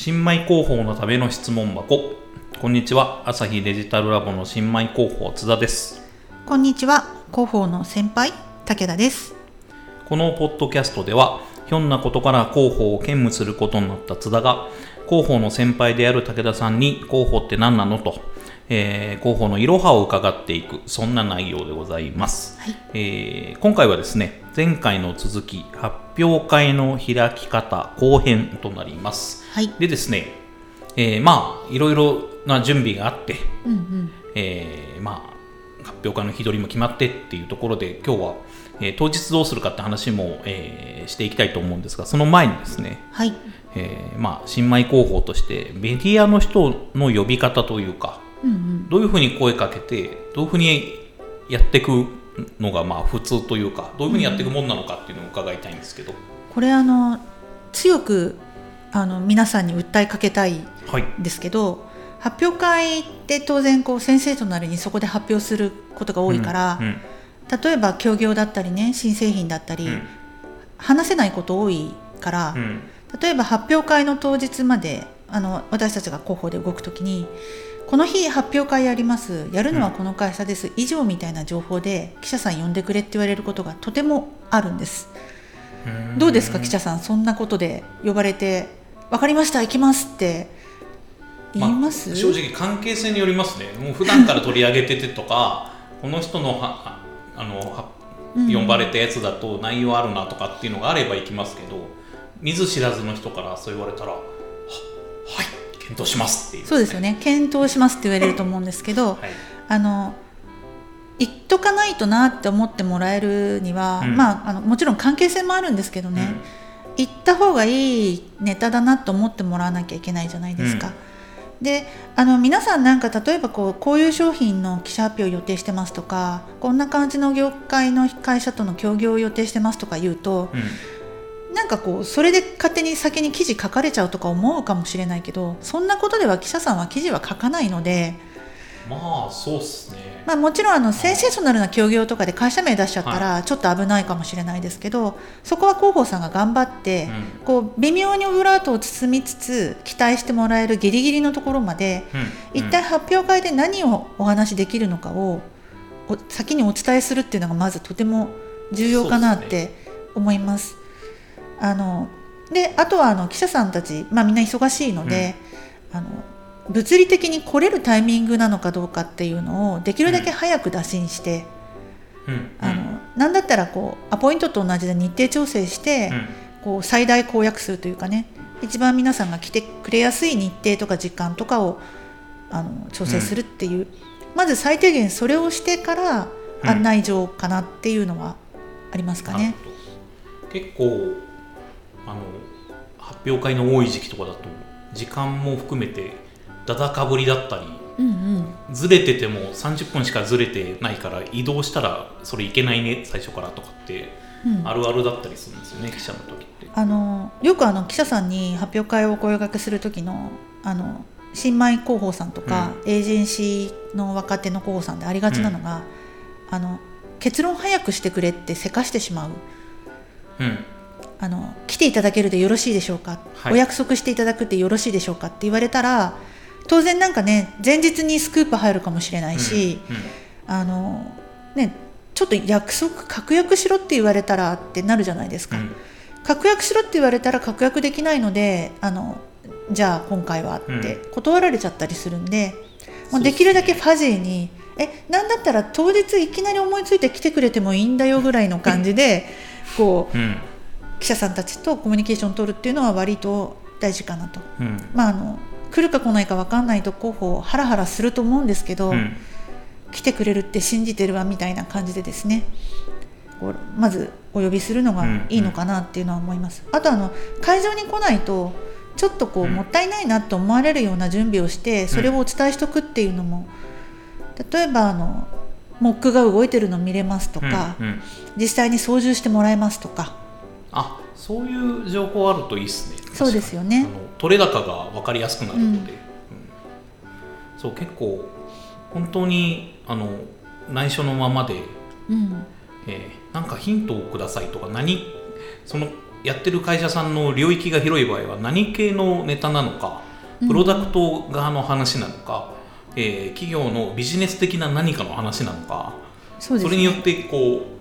新米広報のための質問箱。こんにちは。朝日デジタルラボの新米広報津田です。こんにちは。広報の先輩武田です。このポッドキャストではひょんなことから広報を兼務することになった津田が広報の先輩である武田さんに広報って何なのとえー、広報のいろはを伺っていくそんな内容でございます、はい、えー、今回はですね前回の続き発表会の開き方後編となります、はい、でですね、えー、まあいろいろな準備があって、うんうん、えー、まあ発表会の日取りも決まってっていうところで今日は、えー、当日どうするかって話も、えー、していきたいと思うんですがその前にですね、はい。えーまあ、新米広報としてメディアの人の呼び方というかうんうん、どういうふうに声かけてどういうふうにやっていくのがまあ普通というかどういうふうにやっていくもんなのかっていうのを伺いたいんですけど、これあの強くあの皆さんに訴えかけたいんですけど、はい、発表会って当然こう先生となりにそこで発表することが多いから、うんうん、例えば協業だったりね新製品だったり、うん、話せないこと多いから、例えば発表会の当日まであの私たちが広報で動く時にこの日発表会やります。やるのはこの会社です、うん、以上みたいな情報で記者さん呼んでくれって言われることがとてもあるんです。どうですか記者さん？そんなことで呼ばれて分かりました行きますって言います、まあ、正直関係性によりますね。もう普段から取り上げててとか この人のはあの呼ばれたやつだと内容あるなとかっていうのがあれば行きますけど見ず知らずの人からそう言われたらはい検討しますっていう、ね、そうですよね。検討しますって言われると思うんですけど、はい、あの言っとかないとなって思ってもらえるには、うん、まああのもちろん関係性もあるんですけどね、うん、言った方がいいネタだなと思ってもらわなきゃいけないじゃないですか。うん。であの皆さんなんか例えばこうこういう商品の記者発表を予定してますとかこんな感じの業界の会社との協業を予定してますとか言うと、うんなんかこうそれで勝手に先に記事書かれちゃうとか思うかもしれないけどそんなことでは記者さんは記事は書かないのでまあそうっすね。まあもちろんあのセンセーショナルな協業とかで会社名出しちゃったらちょっと危ないかもしれないですけど、はい、そこは広報さんが頑張って、うん、こう微妙にオブラートを包みつつ期待してもらえるギリギリのところまで、うん、一体発表会で何をお話しできるのかを先にお伝えするっていうのがまずとても重要かなって思います。あのであとはあの記者さんたち、まあ、みんな忙しいので、うん、あの物理的に来れるタイミングなのかどうかっていうのをできるだけ早く打診して、うん、あのなんだったらこうアポイントと同じで日程調整して、うん、こう最大公約数というかね一番皆さんが来てくれやすい日程とか時間とかをあの調整するっていう、まず最低限それをしてから案内状かなっていうのはありますかね。結構あの発表会の多い時期とかだと時間も含めてだだかぶりだったり、うんうん、ずれてても30分しかずれてないから移動したらそれいけないね最初からとかってあるあるだったりするんですよね、うん、記者の時って。あのよくあの記者さんに発表会をお声がけする時のあの新米広報さんとか、うん、エージェンシーの若手の広報さんでありがちなのが、うん、あの結論早くしてくれってせかしてしまう、うん、あの来ていただけるでよろしいでしょうか、はい、お約束していただくでよろしいでしょうかって言われたら当然なんかね前日にスクープ入るかもしれないし、うんうん、あのねちょっと約束確約しろって言われたらってなるじゃないですか、うん、確約しろって言われたら確約できないのであのじゃあ今回はって断られちゃったりするんで、うん、できるだけファジーにえなんだったら当日いきなり思いついて来てくれてもいいんだよぐらいの感じで こう、うん、記者さんたちとコミュニケーションを取るっていうのは割と大事かなと、うん、まああの来るか来ないか分かんないと候補ハラハラすると思うんですけど、うん、来てくれるって信じてるわみたいな感じでですね。まずお呼びするのがいいのかなっていうのは思います。うんうん、あとあの会場に来ないとちょっとこう、もったいないなと思われるような準備をしてそれをお伝えしておくっていうのも例えばあのモックが動いてるの見れますとか、うんうん、実際に操縦してもらえますとかあそういう情報あるといいですね。そうですよね。取れ高が分かりやすくなるので、うん。うん、そう結構本当にあの内緒のままで、うん。えー、なんかヒントをくださいとか何そのやってる会社さんの領域が広い場合は何系のネタなのかプロダクト側の話なのか、うん、えー、企業のビジネス的な何かの話なのかそ、ね,、れによってこう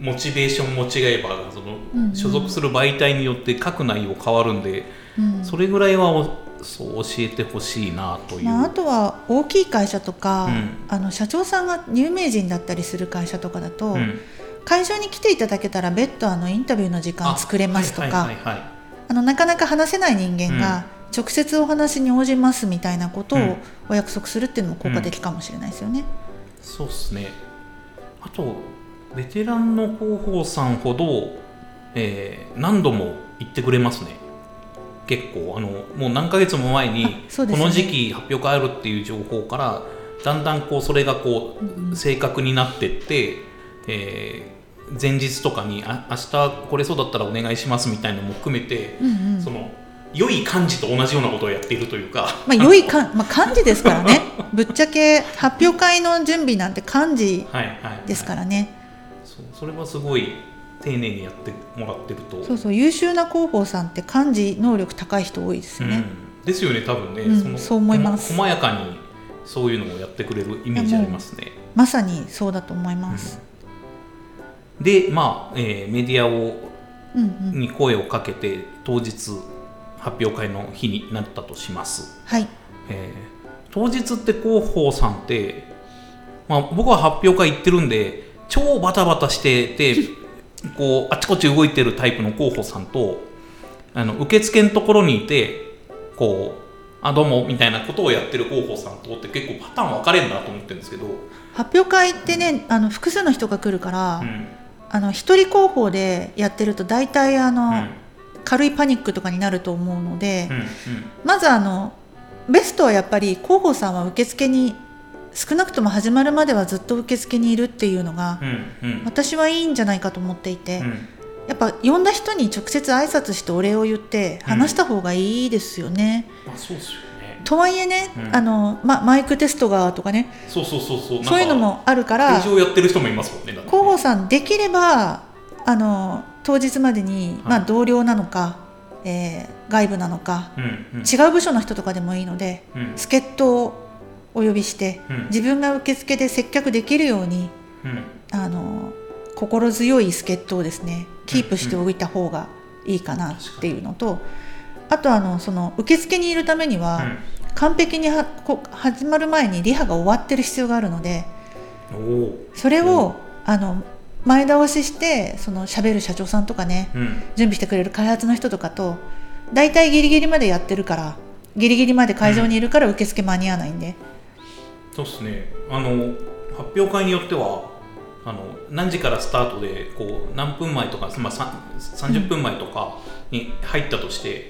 モチベーションも違えばその所属する媒体によって書く内容変わるんで、うん。うん、それぐらいはそう教えてほしいなという、まあ、あとは大きい会社とか、うん、あの社長さんが有名人だったりする会社とかだと、うん、会場に来ていただけたら別途あのインタビューの時間作れますとかなかなか話せない人間が直接お話に応じますみたいなことをお約束するっていうのも効果的かもしれないですよね。そうですね。あとベテランの広報さんほど、えー、何度も言ってくれますね。結構あのもう何ヶ月も前に、ね、この時期発表会あるっていう情報からだんだんこうそれがこう正確になってって、えー、前日とかにあ明日これそうだったらお願いしますみたいなのも含めて、うんうん、その良い漢字と同じようなことをやっているというか、まあ、良いか、まあ、漢字ですからね。ぶっちゃけ発表会の準備なんて漢字ですからね、はい。はいはい、それはすごい丁寧にやってもらってると。そうそう優秀な広報さんって漢字能力高い人多いですよね、うん、ですよね多分ね、うん、そのそう思います。細やかにそういうのをやってくれるイメージありますね。まさにそうだと思います、うん、でまあ、えー、メディアを、うんうん、に声をかけて当日発表会の日になったとします。はい、えー、当日って広報さんって、まあ、僕は発表会行ってるんで超バタバタしててこうあちこち動いてるタイプの候補さんとあの受付のところにいてこうあどうもみたいなことをやってる候補さんとって結構パターン分かれるなと思ってるんですけど。発表会ってねあの複数の人が来るから、うん、あの一人候補でやってると大体あの、うん、軽いパニックとかになると思うので、うんうん、まずあのベストはやっぱり候補さんは受付に少なくとも始まるまではずっと受付にいるっていうのが、うんうん、私はいいんじゃないかと思っていて、うん、やっぱ呼んだ人に直接挨拶してお礼を言って話した方がいいですよね。うん、あそうですよね。とはいえね、うん、あのま、マイクテストがとかねそうそうそうそう。そういうのもあるから会場やってる人もいますもんね広報さんできればあの当日までに、まあ、同僚なのか、えー、外部なのか、うんうん、違う部署の人とかでもいいので、助っ人をお呼びして、うん、自分が受付で接客できるように、うん、あの心強い助っ人をですねキープしておいた方がいいかなっていうのと、あとあのその受付にいるためには、完璧にはこ始まる前にリハが終わってる必要があるのでそれをあの前倒ししてその喋る社長さんとかね、うん、準備してくれる開発の人とかと大体ギリギリまでやってるからギリギリまで会場にいるから受付間に合わないんで、そうですね。あの発表会によってはあの何時からスタートでこう何分前とか、まあ、30分前とかに入ったとして、うん、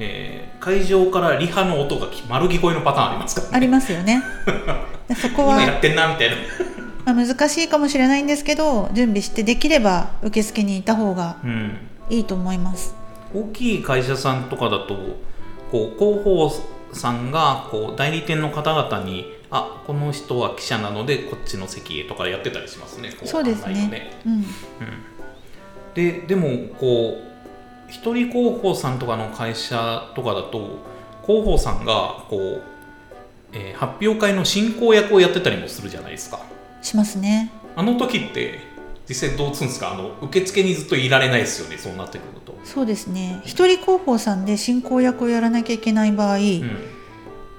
えー、会場からリハの音が丸聞こえのパターンありますか、ね、ありますよね。そこは今やってんなみたいな。まあ難しいかもしれないんですけど準備してできれば受付にいた方がいいと思います、うん、大きい会社さんとかだとこう広報さんがこう代理店の方々にあこの人は記者なのでこっちの席へとかやってたりしますね。そうですね、ね、うん、うん、ででもこう一人広報さんとかの会社とかだと広報さんがこう、えー、発表会の進行役をやってたりもするじゃないですか。しますね。あの時って実際どうするんですか？あの受付にずっといられないですよねそうなってくると。そうですね。一人広報さんで進行役をやらなきゃいけない場合、うん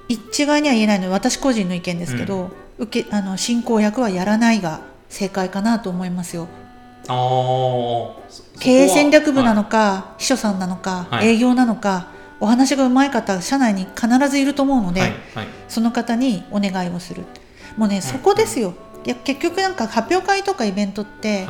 一概には言えないので私個人の意見ですけど、うん、受けあの進行役はやらないが正解かなと思いますよ。あ経営戦略部なのか、はい、秘書さんなのか、はい、営業なのかお話がうまい方社内に必ずいると思うので、はい、その方にお願いをする。もうね、そこですよ。いや結局なんか発表会とかイベントって、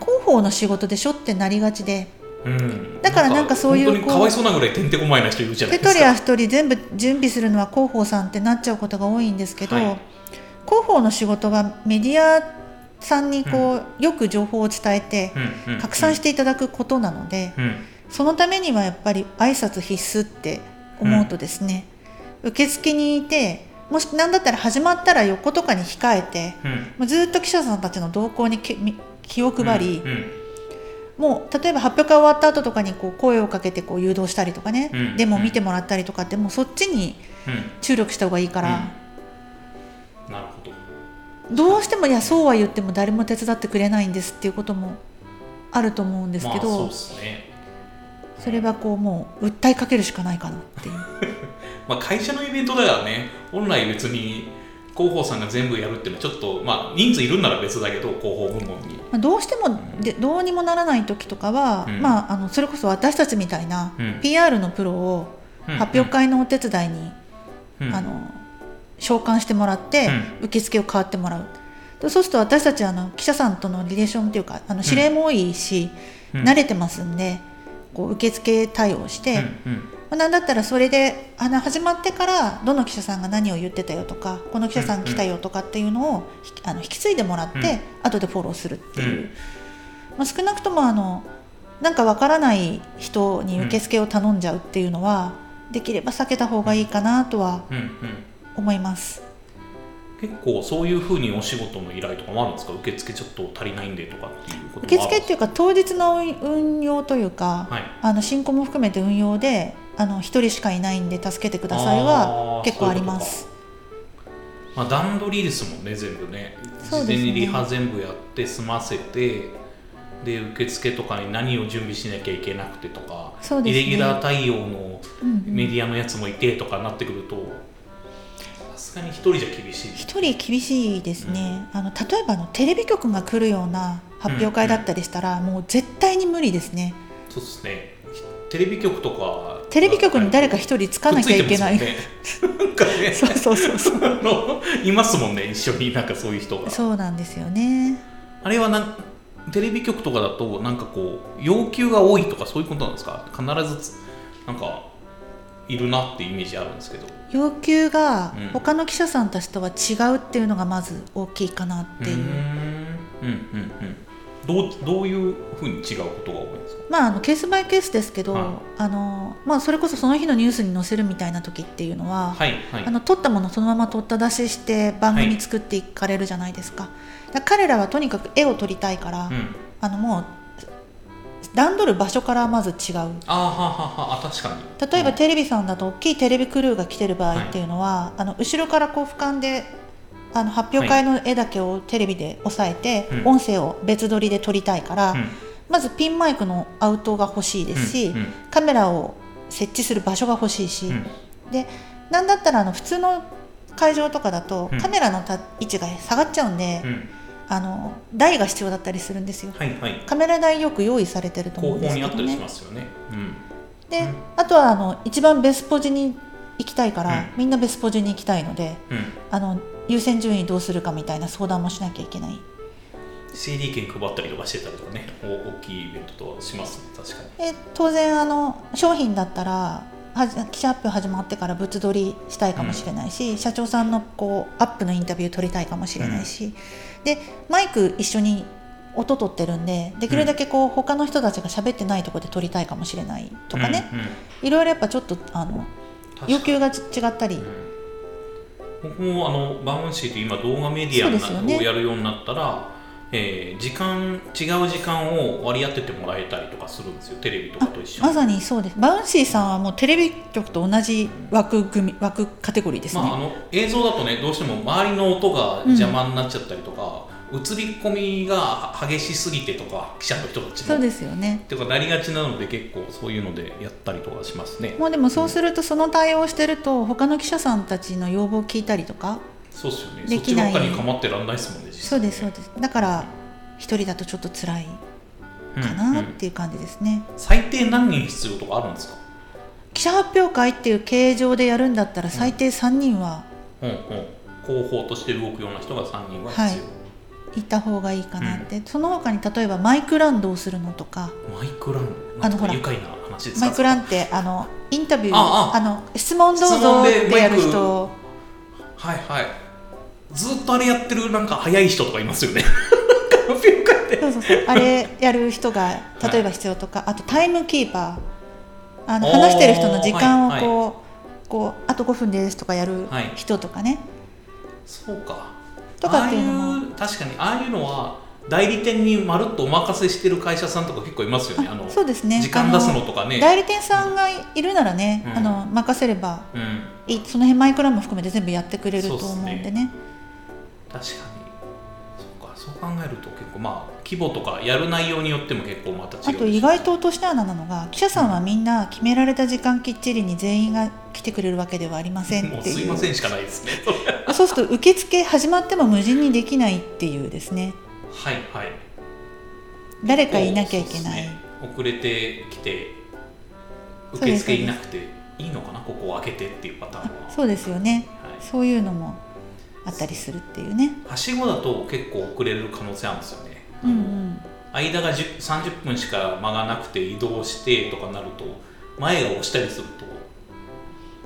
広報の仕事でしょってなりがちでうん、だからなんかそういうかわいそうなぐらいてんてこまいな人いるじゃないですか。一人や一人全部準備するのは広報さんってなっちゃうことが多いんですけど、はい、広報の仕事はメディアさんにこう、うん、よく情報を伝えて、拡散していただくことなので、うん、そのためにはやっぱり挨拶必須って思うとですね、受付にいてもし何だったら始まったら横とかに控えて、もうずっと記者さんたちの動向に気を配り、もう例えば発表会終わった後とかにこう声をかけてこう誘導したりとかね、うんでも見てもらったりとかってもうそっちにうん。注力した方がいいから、なるほど。どうしてもいやそうは言っても誰も手伝ってくれないんですっていうこともあると思うんですけど、まあそうですね。それはこうもう訴えかけるしかないかなっていう。まあ会社のイベントだからね。本来別に広報さんが全部やるっていうのはちょっとまあ人数いるんなら別だけど広報部門に。まあどうしてもでどうにもならない時とかは、うん。まあ、あのそれこそ私たちみたいなうん。PR のプロを発表会のお手伝いに、うん。あの召喚してもらって、受付を代わってもらう。でそうすると私たちあの記者さんとのリレーションというかあの指令も多いし、うん。慣れてますんでこう受付対応して、うんうん。まあ、なんだったらそれであの始まってからどの記者さんが何を言ってたよとかこの記者さん来たよとかっていうのをひあの引き継いでもらって、うん。後でフォローするっていう、うん。まあ、少なくともあのなんかわからない人に受付を頼んじゃうっていうのは、できれば避けた方がいいかなとはうんうん。思います。結構そういうふうにお仕事の依頼とかもあるんですか？受付ちょっと足りないんでとかっていうこと受付っていうか当日の運用というか、はい。あの進行も含めて運用であの1人しかいないんで助けてくださいあはー結構あります。まあ、段取りですもんね全部ね。事前にリハ全部やって済ませてで受付とかに何を準備しなきゃいけなくてとか、そうですね。イレギュラー対応のメディアのやつもいてとかなってくるとさすがに一人じゃ厳しい。一人厳しいですね、あの例えばあのテレビ局が来るような発表会だったりしたら、もう絶対に無理ですね。そうですね。テレビ局とか。テレビ局に誰か一人つかなきゃいけない、ね。なんかね。そうそうそうそう。いますもんね一緒になんかそういう人が。そうなんですよね。あれはなんテレビ局とかだとなんかこう要求が多いとかそういうことなんですか？必ずなんかいるなってイメージあるんですけど。要求がうん。他の記者さんたちとは違うっていうのがまず大きいかなっていう、ーん。うんうんうん。どうどういうふうに違うことが多いんですか？まああのケースバイケースですけど、はい。あのまあ、それこそその日のニュースに載せるみたいな時っていうのは、はいはい。あの撮ったものそのまま撮った出しして番組作っていかれるじゃないですか,、彼らはとにかく絵を撮りたいから、うん。あのもう段取る場所からまず違う。あーはあはあはあ確かに。例えばうん。テレビさんだと大きいテレビクルーが来てる場合っていうのは、あの後ろからこう俯瞰であの発表会の絵だけをテレビで押さえて、うん。音声を別撮りで撮りたいから、うん。まずピンマイクのアウトが欲しいですし、うん。うん。カメラを設置する場所が欲しいし、うん。でなんだったらあの普通の会場とかだと、うん。カメラのた位置が下がっちゃうんで、うんあの台が必要だったりするんですよ。はいはい。カメラ台よく用意されてると思後うんですけど方にあったりしねますよね。うん。で、うん。あとはあの一番ベスポジに行きたいから、うん。みんなベスポジに行きたいのでうん。あの優先順位どうするかみたいな相談もしなきゃいけない。CD 券配ったりとかしてたりとかね。お大きいイベントとはします確かに。で当然あの商品だったら記者発表始まってから物撮りしたいかもしれないし、社長さんのこうアップのインタビュー取りたいかもしれないし、でマイク一緒に音取ってるんでできるだけこう、他の人たちが喋ってないところで撮りたいかもしれないとかね、うんうんいろいろやっぱちょっとあの要求がち違ったり、僕もあのバウンシーって今動画メディアをやるようになったら、えー時間違う時間を割り当ててもらえたりとかするんですよ。テレビとかと一緒に。まさにそうです。バウンシーさんはもうテレビ局と同じ枠組み枠カテゴリーですね、まあ、あの映像だとねどうしても周りの音が邪魔になっちゃったりとか、映り込みが激しすぎてとか記者の人たちもそうですよね。っていうかなりがちなので結構そういうのでやったりとかしますね。もうでもそうするとその対応をしてると他の記者さんたちの要望を聞いたりとかそうですよね。そできない。っちばっかり構ってらんないですもんね。そうですそうです。だから一人だとちょっと辛いかうんなっうんていう感じですね、最低何人必要とかあるんですか？記者発表会っていう形状でやるんだったら最低3人はうんうん、広報として動くような人が3人は必要、はい。いた方がいいかなって、その他に例えばマイクランどうするのとか。マイクランあのほら愉快な話ですか？マイクランってあのインタビューああ。の質問どう質ぞってやる人はいはいずっとあれやってるなんか早い人とかいますよね。そうそうそう。あれやる人が例えば必要とか、あとタイムキーパー。あの話してる人の時間をこう,、はいこうあと5分ですとかやるはい人とかね、そうか。とかっていうのも。ああいう確かにああいうのは代理店にまるっとお任せしてる会社さんとか結構いますよね。あのそうですね。時間出すのとかね。代理店さんがいるならね、うん。あの任せればうん。いいその辺マイクラも含めて全部やってくれると思うんでね確かに。そうかそう考えると結構まあ規模とかやる内容によっても結構また違うあと意外と落とし穴なのが記者さんはみんな決められた時間きっちりに全員が来てくれるわけではありませんもうっていう。すいませんしかないですね。そうすると受付始まっても無人にできないっていうですね。はいはい。誰かいなきゃいけない、ね。遅れてきて受付いなくていいのかな？ここを開けてっていうパターンは。そうですよね。はい。そういうのもあったりするっていうね。はしごだと結構遅れる可能性あるんですよね、うんうん。間が10 30分しか間がなくて移動してとかなると前が押したりすると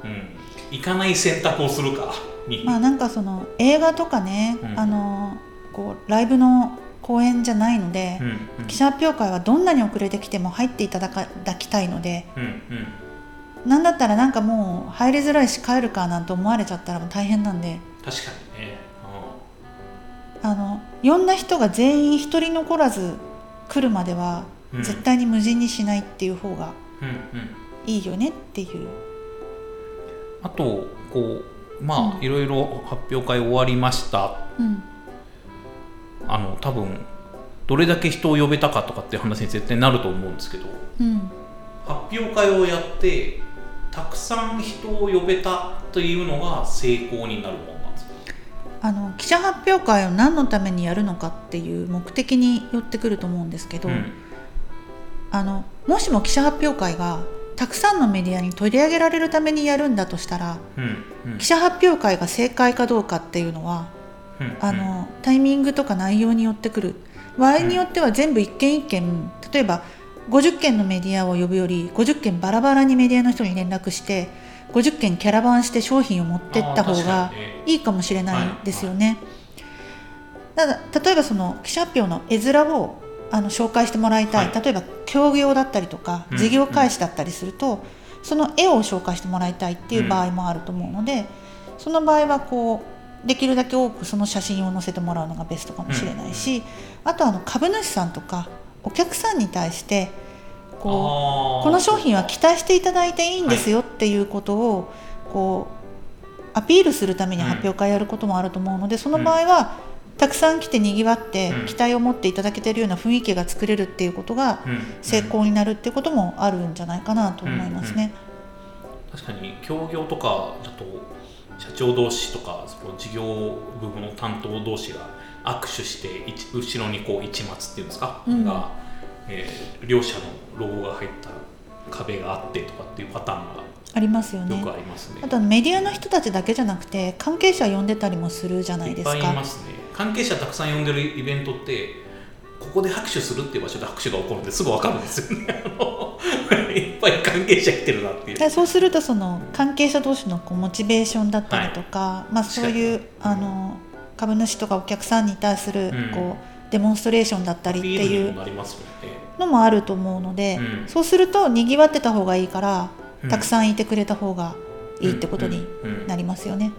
うん行かない選択をするかに、まあなんかその映画とかね、うん。あのこうライブの公演じゃないので、うんうん。記者発表会はどんなに遅れてきても入っていただきたいのでうんうん。なんだったらなんかもう入りづらいし帰るかなんて思われちゃったら大変なんで確かにね、あの呼んだ人が全員一人残らず来るまではうん。絶対に無人にしないっていう方がうんうんうん。いいよねっていう、あとこうまあ、うん。いろいろ発表会終わりました。うん、あの多分どれだけ人を呼べたかとかっていう話に絶対なると思うんですけどうん、発表会をやってたくさん人を呼べたというのが成功になるもんあの記者発表会を何のためにやるのかっていう目的によってくると思うんですけど、うん。あのもしも記者発表会がたくさんのメディアに取り上げられるためにやるんだとしたらうんうん。記者発表会が正解かどうかっていうのはうんあのタイミングとか内容によってくる。場合によっては全部一件一件例えば50件のメディアを呼ぶより50件バラバラにメディアの人に連絡して50件キャラバンして商品を持ってった方がいいかもしれないですよね。ただ例えばその記者発表の絵面をあの紹介してもらいたい、は例えば協業だったりとかうん事業開始だったりすると、その絵を紹介してもらいたいっていう場合もあると思うので、その場合はこうできるだけ多くその写真を載せてもらうのがベストかもしれないし、あとあの株主さんとかお客さんに対してこうこの商品は期待していただいていいんですよっていうことをこうアピールするために発表会やることもあると思うのでその場合はたくさん来てにぎわってうん。期待を持っていただけてるような雰囲気が作れるっていうことがうん。成功になるっていうこともあるんじゃないかなと思いますね。確かに協業とかだと社長同士とかその事業部門の担当同士が握手して一後ろにこう一末っていうんですか、うん。が、えー両者のロゴが入った壁があってとかっていうパターンありますよねがよく。ありますね。あとメディアの人たちだけじゃなくて関係者呼んでたりもするじゃないいっぱですか。いいますね。関係者たくさん呼んでるイベントってここで拍手するっていう場所で拍手が起こるんですぐ分かるんですよね。いっぱい関係者来てるなっていう。でそうするとその関係者同士のこうモチベーションだったりとか、まあ、そういうあの株主とかお客さんに対するうんこう、デモンストレーションだったりっていう。のもあると思うので、うん。そうするとにぎわってた方がいいから、うん。たくさんいてくれた方がいいってことにうん。うん。うん。なりますよね。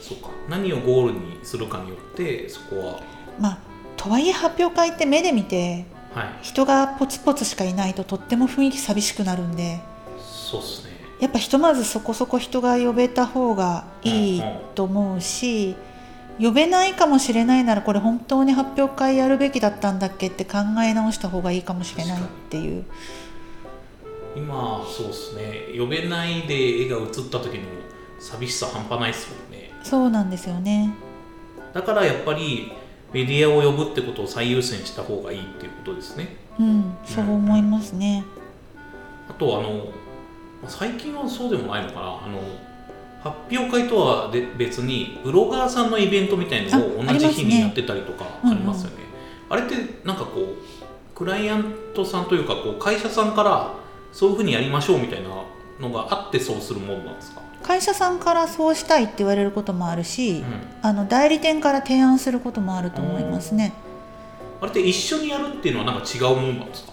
そうか。何をゴールにするかによってそこは。まあ、とはいえ発表会って目で見てはい。人がポツポツしかいないととっても雰囲気寂しくなるんでそうっすね。やっぱひとまずそこそこ人が呼べた方がいいと思うし呼べないかもしれないならこれ本当に発表会やるべきだったんだっけって考え直した方がいいかもしれないっていう。今そうですね。呼べないで絵が映った時の寂しさ半端ないですもんね。そうなんですよね。だからやっぱりメディアを呼ぶってことを最優先した方がいいっていうことですね。うんそう思いますね。あとあのまあ最近はそうでもないのかな。あの発表会とはで別にブロガーさんのイベントみたいのを同じ日にやってたりとかありますよね。あれってなんかこうクライアントさんというかこう会社さんからそういうふうにやりましょうみたいなのがあってそうするものなんですか、会社さんからそうしたいって言われることもあるし、うん、あの代理店から提案することもあると思いますね。あれって一緒にやるっていうのはなんか違うものなんですか？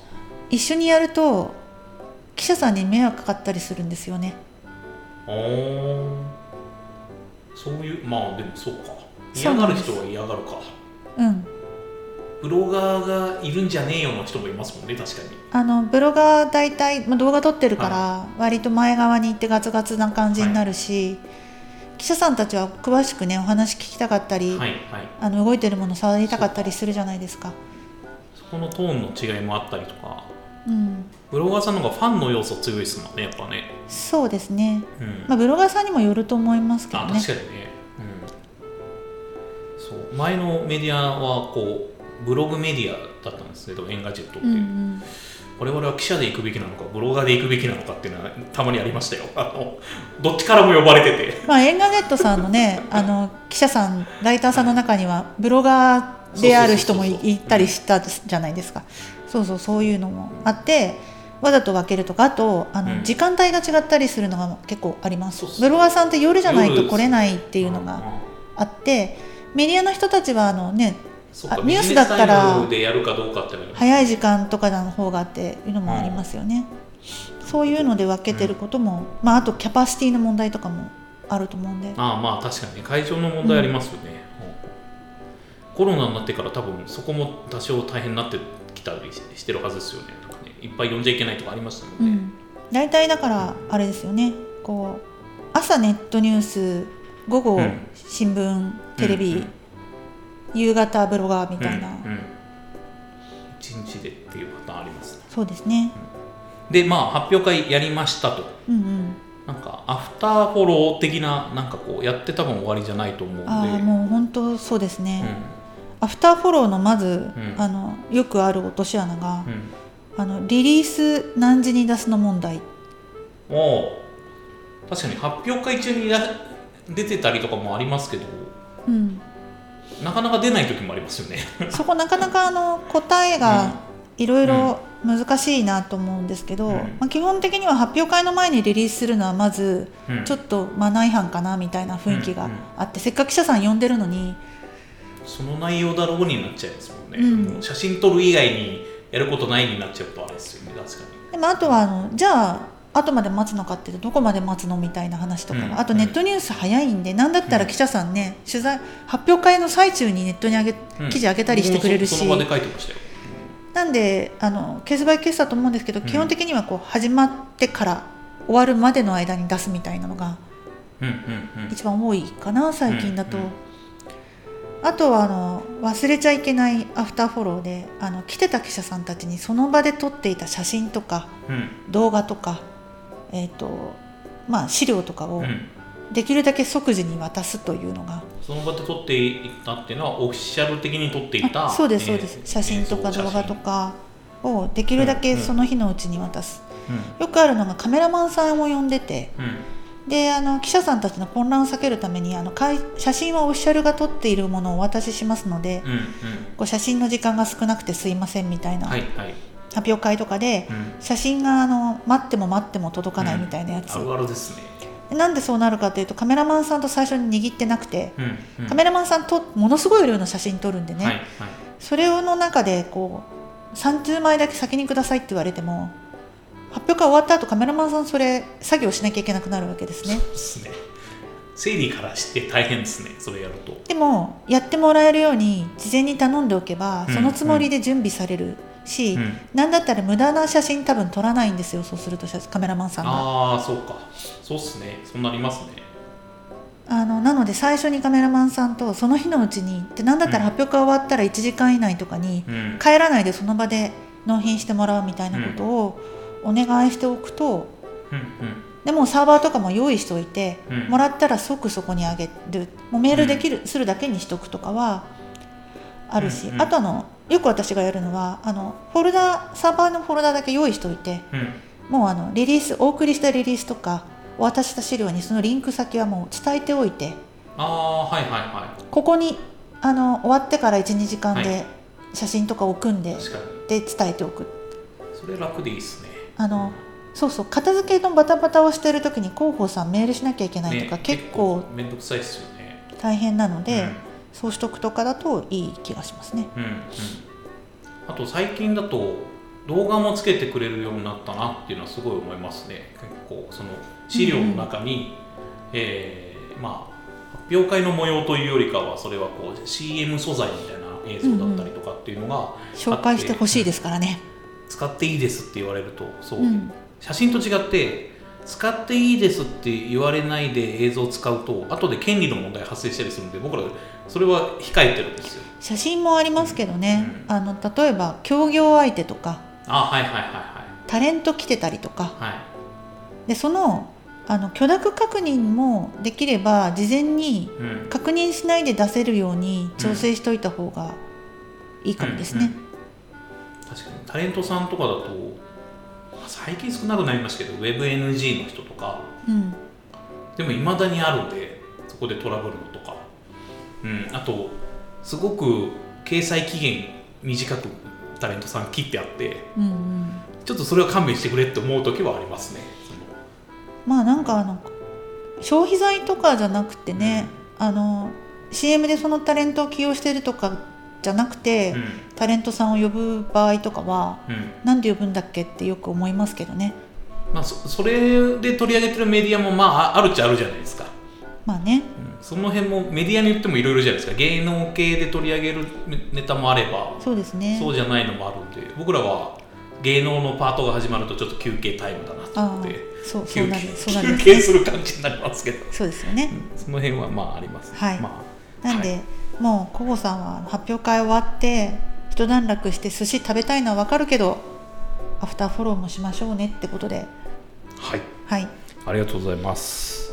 一緒にやると記者さんに迷惑かかったりするんですよねあー。そういうまあでもそうか。嫌がる人は嫌がるか。うん。ブロガーがいるんじゃねえよの人もいますもんね確かに。あのブロガー大体、まあ、動画撮ってるから割と前側に行ってガツガツな感じになるし、記者さんたちは詳しくねお話聞きたかったり、はいはい。あの動いてるもの触りたかったりするじゃないですか。そこのトーンの違いもあったりとか。うん、ブロガーさんの方がファンの要素強いですもんねやっぱね。そうですね、うん。まあ、ブロガーさんにもよると思いますけどあね確かにね、うん、そう。前のメディアはこうブログメディアだったんですけどエンガジェットって、うんうん、我々は記者で行くべきなのかブロガーで行くべきなのかっていうのはたまにありましたよ。あのどっちからも呼ばれてて。まあエンガジェットさんのね あの記者さんライターさんの中にはブロガーである人もいたりしたじゃないですか。そうそうそういうのもあってわざと分けるとかあとあの、うん。時間帯が違ったりするのが結構あります。ブロガーさんって夜じゃないと夜来れないっていうのうんがあってメディアの人たちはあのねニュースだったら早い時間とかの方がっていうのもありますよね、そういうので分けてることも、まあ、あとキャパシティの問題とかもあると思うんで。ああまあ確かにね。会場の問題ありますよね、うん。コロナになってから多分そこも多少大変になってきたりししてるはずですよねいっぱい呼んじゃいけないとかありましたもんね、うん、大体だからあれですよね。こう朝ネットニュース午後うん。新聞、テレビ、うんうん。夕方ブロガーみたいな、うんうん。一日でっていうパターンありますね。そうですね。でまあ発表会やりましたと。うんうん。なんかアフターフォロー的ななんかこうやって多分終わりじゃないと思うんで。ああもう本当そうですね、うアフターフォローのまず、うん。あのよくある落とし穴が、んうんあのリリース何時に出すの問題。おお確かに発表会中にや出てたりとかもありますけど。うん。なかなか出ない時もありますよね。そこなかなかあの答えがいろいろ難しいなと思うんですけど、うん。まあ、基本的には発表会の前にリリースするのはまずうん。ちょっとマナー違反かなみたいな雰囲気があって、せっかく記者さん呼んでるのに。その内容だろうになっちゃいますもんね、うん。写真撮る以外にやることないになっちゃうとあれですよね確かに。でもあとはあのじゃあ後まで待つのかっていうとどこまで待つのみたいな話とかが、うん。あとネットニュース早いんで何だったら記者さんね取材発表会の最中にネットに上げうん記事上げたりしてくれるし、僕もそその場で書いてましたよ。なんであのケースバイケースだと思うんですけど、基本的にはこう始まってから終わるまでの間に出すみたいなのがうんうんうん。一番多いかな最近だと、うんうんあとはあの忘れちゃいけないアフターフォローであの来てた記者さんたちにその場で撮っていた写真とかうん。動画とか、えーとまあ、資料とかをうん。できるだけ即時に渡すというのが、その場で撮っていったっていうのはオフィシャル的に撮っていたあそうですそうえーです、写真とか動画とかをできるだけうんうん。その日のうちに渡す、写よくあるのがカメラマンさんを呼んでて真うんであの記者さんたちの混乱を避けるためにあの写真はオフィシャルが撮っているものをお渡ししますので、うんうん。こう写真の時間が少なくてすいませんみたいなはいはい。発表会とかで、うん。写真があの待っても待っても届かないみたいなやつ、あるあるですね。でなんでそうなるかというとカメラマンさんと最初に握ってなくて、うんうん。カメラマンさんとものすごい量の写真撮るんでね、はいはい。それの中でこう30枚だけ先にくださいって言われても発表会終わった後カメラマンさんそれ作業しなきゃいけなくなるわけですね。そうですね。整理からして大変ですね。それやると。でもやってもらえるように事前に頼んでおけばうんそのつもりで準備されるし、うん。なんだったら無駄な写真多分撮らないんですよそうすると写カメラマンさんが。ああそうか。そうっすね。そうなりますね。あのなので最初にカメラマンさんとその日のうちにでなんだったら発表会終わったら1時間以内とかにうん。帰らないでその場で納品してもらうみたいなことをお願いしておくと、うんでもサーバーとかも用意しておいて、うん。もらったら即そこにあげる。もうメールできる、するだけにしとくとかはあるし、うんうん。あとあのよく私がやるのはあのフォルダサーバーのフォルダだけ用意しておいてうん。うんもうあのリリースお送りしたリリースとかお渡しした資料にそのリンク先はもう伝えておいて。ああはいはいはここにあの終わってから12時間はで写真とかを組んで、い確かに。で伝えておく。それ楽でいいっすねあのそうそう片付けのバタバタをしている時に広報さんメールしなきゃいけないとか、ね結構めんどくさいっすよね。大変なので、うん。そうしとくとかだといい気がしますね。うんうん。あと最近だと動画もつけてくれるようになったなっていうのはすごい思いますね。結構その資料の中に、えーまあ発表会の模様というよりかはそれはこう CM 素材みたいな映像だったりとかっていうのが、紹介してほしいですからね、使っていいですって言われるとそう、うん。写真と違って使っていいですって言われないで映像を使うと後で権利の問題発生したりするんで僕らそれは控えてるんですよ。写真もありますけどね、あの例えば協業相手とかあはいはいはいはいタレント来てたりとか。はい。でそのあの許諾確認もできれば事前にうん。確認しないで出せるように調整しといた方がいいかもですね。うんうんタレントさんとかだと最近少なくなりましたけど WebNG の人とかうん。でもいまだにあるんでそこでトラブルのとか、うん、あとすごく掲載期限短くタレントさん切ってあってうんうん。ちょっとそれは勘弁してくれって思う時はありますね。まあなんかあの消費財とかじゃなくてね、あの CM でそのタレントを起用してるとかじゃなくて、うん。タレントさんを呼ぶ場合とかはうん。なんで呼ぶんだっけってよく思いますけどね。まあ、そそれで取り上げてるメディアもまあああるっちゃあるじゃないですか、まあね。うん。その辺もメディアによってもいろいろじゃないですか。芸能系で取り上げるネタもあればそうですね。そうじゃないのもあるんで僕らは芸能のパートが始まるとちょっと休憩タイムだなと思ってそうそう休なるそう休憩する感じになりますけど、そうですよね、うん。その辺はまああります、はい。まあ、なんで、はいもうココさんは発表会終わって一段落して寿司食べたいのはわかるけどアフターフォローもしましょうねってことで。はい。はい。ありがとうございます。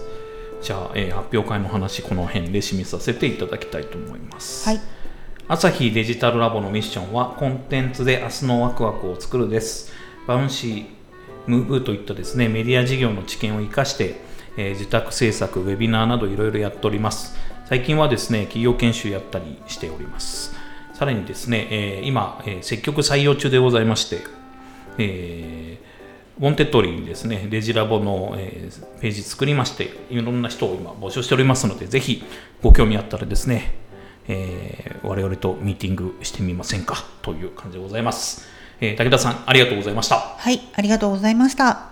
じゃあ、えー発表会の話この辺で締めさせていただきたいと思います。はい。朝日デジタルラボのミッションはコンテンツで明日のワクワクを作るです。バウンシー、ムーブといったですね、メディア事業の知見を生かして、えー受託制作、ウェビナーなどいろいろやっております。最近はですね、企業研修やったりしております。さらにですね、えー今、えー積極採用中でございまして、えー Wantedly にですね、デジラボの、えーページ作りまして、いろんな人を今募集しておりますので、ぜひご興味あったらですね、えー我々とミーティングしてみませんかという感じでございます。えー武田さん、ありがとうございました。はいありがとうございました